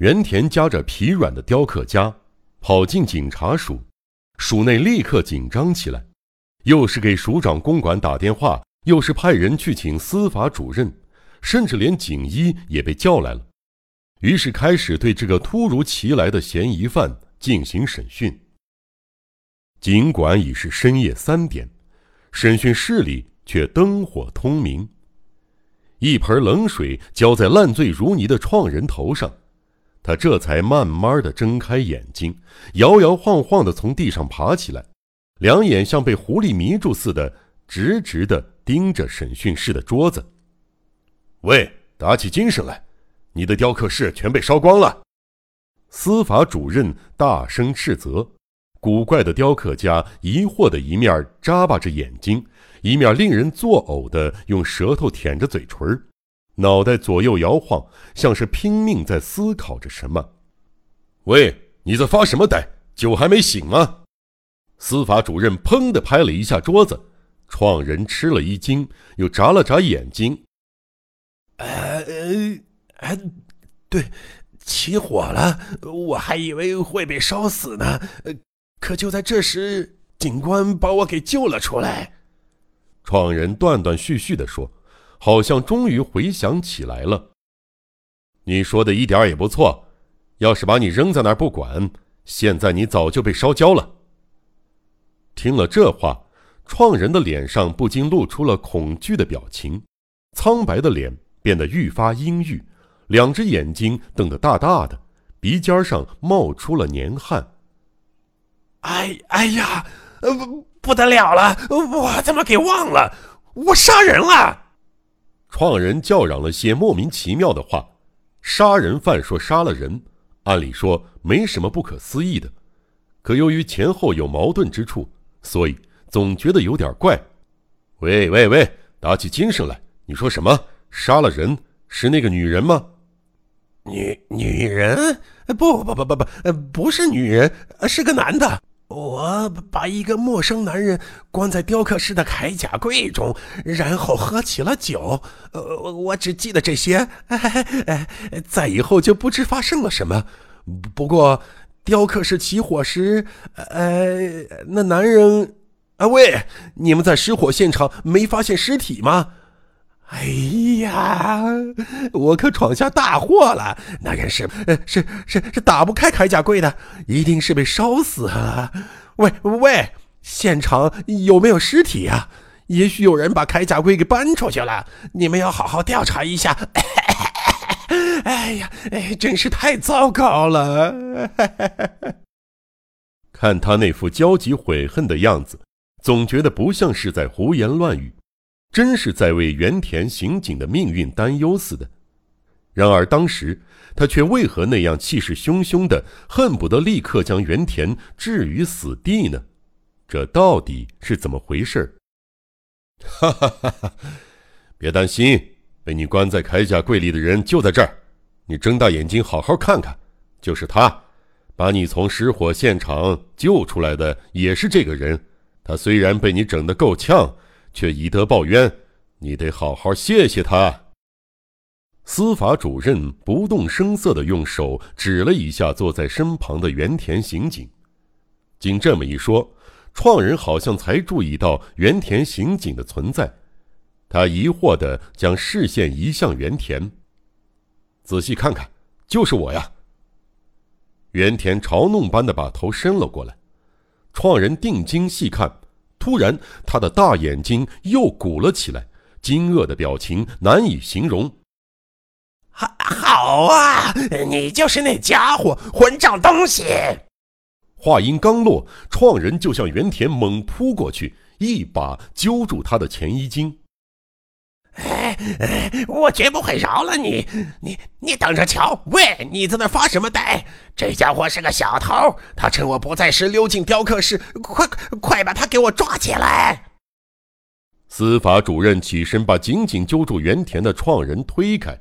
原田夹着疲软的雕刻家，跑进警察署，署内立刻紧张起来，又是给署长公馆打电话，又是派人去请司法主任，甚至连警医也被叫来了。于是开始对这个突如其来的嫌疑犯进行审讯。尽管已是深夜三点，审讯室里却灯火通明。一盆冷水浇在烂醉如泥的创人头上，他这才慢慢的睁开眼睛，摇摇晃晃的从地上爬起来，两眼像被狐狸迷住似的，直直的盯着审讯室的桌子。喂，打起精神来！你的雕刻室全被烧光了！司法主任大声斥责。古怪的雕刻家疑惑的一面眨巴着眼睛，一面令人作呕的用舌头舔着嘴唇，脑袋左右摇晃，像是拼命在思考着什么。喂，你在发什么呆？酒还没醒吗？司法主任砰的拍了一下桌子，创人吃了一惊，又眨了眨眼睛。呃。哎，对，起火了，我还以为会被烧死呢。可就在这时，警官把我给救了出来。创人断断续续的说，好像终于回想起来了。你说的一点也不错，要是把你扔在那儿不管，现在你早就被烧焦了。听了这话，创人的脸上不禁露出了恐惧的表情，苍白的脸变得愈发阴郁。两只眼睛瞪得大大的，鼻尖上冒出了黏汗。哎哎呀，呃不不得了了，我怎么给忘了？我杀人了！创人叫嚷了些莫名其妙的话。杀人犯说杀了人，按理说没什么不可思议的，可由于前后有矛盾之处，所以总觉得有点怪。喂喂喂，打起精神来！你说什么？杀了人是那个女人吗？女女人？不不不不不，不是女人，是个男的。我把一个陌生男人关在雕刻师的铠甲柜中，然后喝起了酒。呃，我只记得这些，哎，在以后就不知发生了什么。不过，雕刻师起火时，呃，那男人……啊，喂，你们在失火现场没发现尸体吗？哎呀，我可闯下大祸了！那人是呃是是是打不开铠甲柜的，一定是被烧死了。喂喂，现场有没有尸体啊？也许有人把铠甲柜给搬出去了，你们要好好调查一下。哎呀，哎，真是太糟糕了！看他那副焦急悔恨的样子，总觉得不像是在胡言乱语。真是在为原田刑警的命运担忧似的。然而当时他却为何那样气势汹汹的，恨不得立刻将原田置于死地呢？这到底是怎么回事？哈哈哈哈！别担心，被你关在铠甲柜里的人就在这儿。你睁大眼睛好好看看，就是他，把你从失火现场救出来的也是这个人。他虽然被你整得够呛。却以德报怨，你得好好谢谢他。司法主任不动声色地用手指了一下坐在身旁的原田刑警。经这么一说，创人好像才注意到原田刑警的存在。他疑惑地将视线移向原田，仔细看看，就是我呀。原田嘲弄般的把头伸了过来，创人定睛细看。突然，他的大眼睛又鼓了起来，惊愕的表情难以形容。好，好啊，你就是那家伙，混账东西！话音刚落，创人就向原田猛扑过去，一把揪住他的前衣襟。哎哎，我绝不会饶了你！你你等着瞧！喂，你在那发什么呆？这家伙是个小偷，他趁我不在时溜进雕刻室，快快把他给我抓起来！司法主任起身，把紧紧揪住原田的创人推开。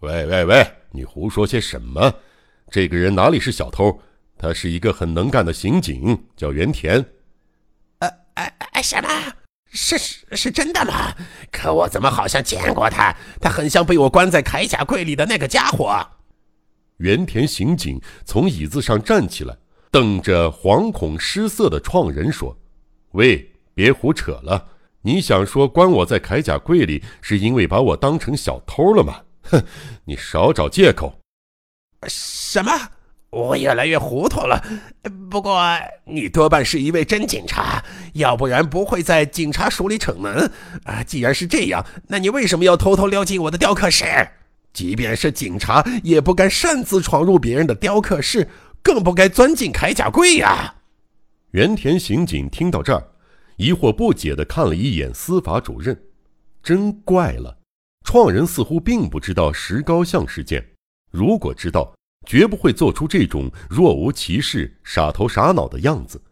喂喂喂，你胡说些什么？这个人哪里是小偷？他是一个很能干的刑警，叫原田。呃，哎哎，什么？是是是真的吗？可我怎么好像见过他？他很像被我关在铠甲柜里的那个家伙。原田刑警从椅子上站起来，瞪着惶恐失色的创人说：“喂，别胡扯了！你想说关我在铠甲柜里是因为把我当成小偷了吗？哼，你少找借口！”什么？我越来越糊涂了。不过你多半是一位真警察，要不然不会在警察署里逞能。啊，既然是这样，那你为什么要偷偷溜进我的雕刻室？即便是警察，也不敢擅自闯入别人的雕刻室，更不该钻进铠甲柜呀！原田刑警听到这儿，疑惑不解地看了一眼司法主任，真怪了，创人似乎并不知道石膏像事件，如果知道。绝不会做出这种若无其事、傻头傻脑的样子，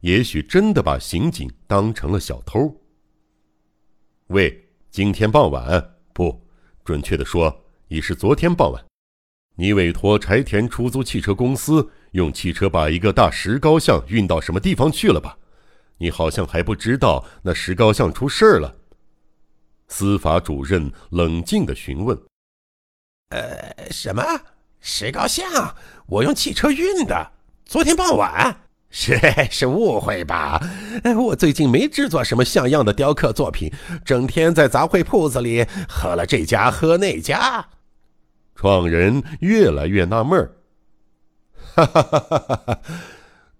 也许真的把刑警当成了小偷。喂，今天傍晚不，准确的说，已是昨天傍晚，你委托柴田出租汽车公司用汽车把一个大石膏像运到什么地方去了吧？你好像还不知道那石膏像出事儿了。司法主任冷静的询问：“呃，什么？”石膏像，我用汽车运的。昨天傍晚，是是误会吧？我最近没制作什么像样的雕刻作品，整天在杂烩铺子里喝了这家喝那家。创人越来越纳闷儿，哈哈哈哈哈！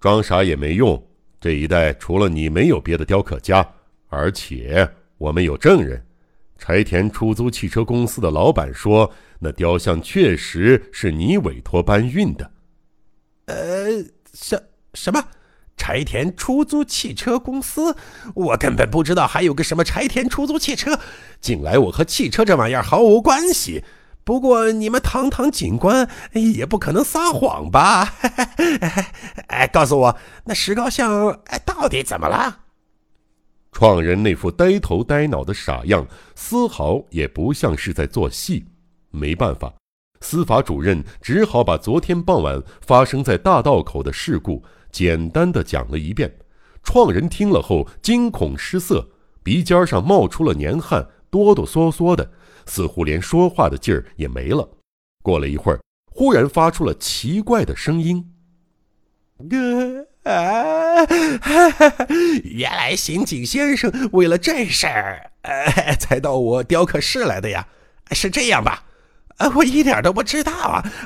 装傻也没用，这一带除了你没有别的雕刻家，而且我们有证人。柴田出租汽车公司的老板说。那雕像确实是你委托搬运的，呃，什什么？柴田出租汽车公司？我根本不知道还有个什么柴田出租汽车。近来我和汽车这玩意儿毫无关系。不过你们堂堂警官也不可能撒谎吧？哎，告诉我，那石膏像哎到底怎么了？创人那副呆头呆脑的傻样，丝毫也不像是在做戏。没办法，司法主任只好把昨天傍晚发生在大道口的事故简单的讲了一遍。创人听了后惊恐失色，鼻尖上冒出了黏汗，哆哆嗦嗦的，似乎连说话的劲儿也没了。过了一会儿，忽然发出了奇怪的声音：“啊，原来刑警先生为了这事儿，呃，才到我雕刻室来的呀？是这样吧？”啊，我一点都不知道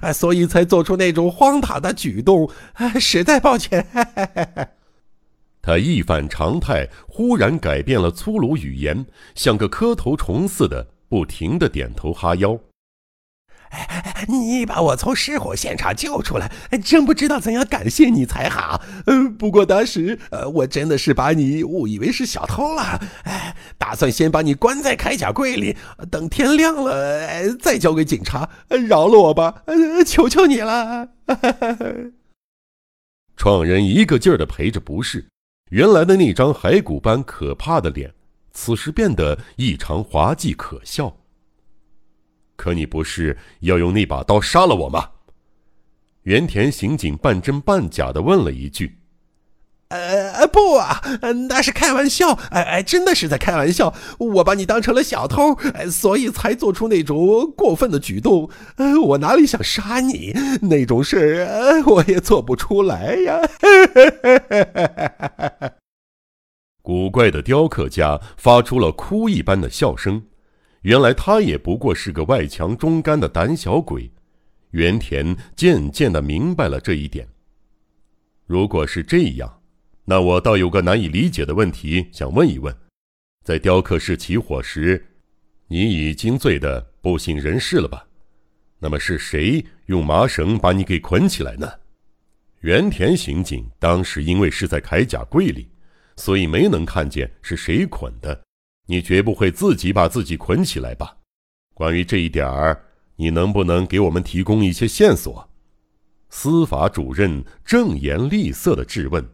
啊，所以才做出那种荒唐的举动，啊实在抱歉。他一反常态，忽然改变了粗鲁语言，像个磕头虫似的，不停的点头哈腰。你把我从失火现场救出来，真不知道怎样感谢你才好。呃，不过当时，呃，我真的是把你误以为是小偷了，哎，打算先把你关在铠甲柜里，等天亮了再交给警察。饶了我吧，求求你了。创人一个劲儿的赔着不是，原来的那张骸骨般可怕的脸，此时变得异常滑稽可笑。可你不是要用那把刀杀了我吗？原田刑警半真半假的问了一句。呃，不啊，那是开玩笑，哎哎，真的是在开玩笑。我把你当成了小偷，所以才做出那种过分的举动。呃，我哪里想杀你？那种事儿我也做不出来呀。古怪的雕刻家发出了哭一般的笑声。原来他也不过是个外强中干的胆小鬼，原田渐渐的明白了这一点。如果是这样，那我倒有个难以理解的问题想问一问：在雕刻室起火时，你已经醉得不省人事了吧？那么是谁用麻绳把你给捆起来呢？原田刑警当时因为是在铠甲柜里，所以没能看见是谁捆的。你绝不会自己把自己捆起来吧？关于这一点儿，你能不能给我们提供一些线索？司法主任正颜厉色的质问。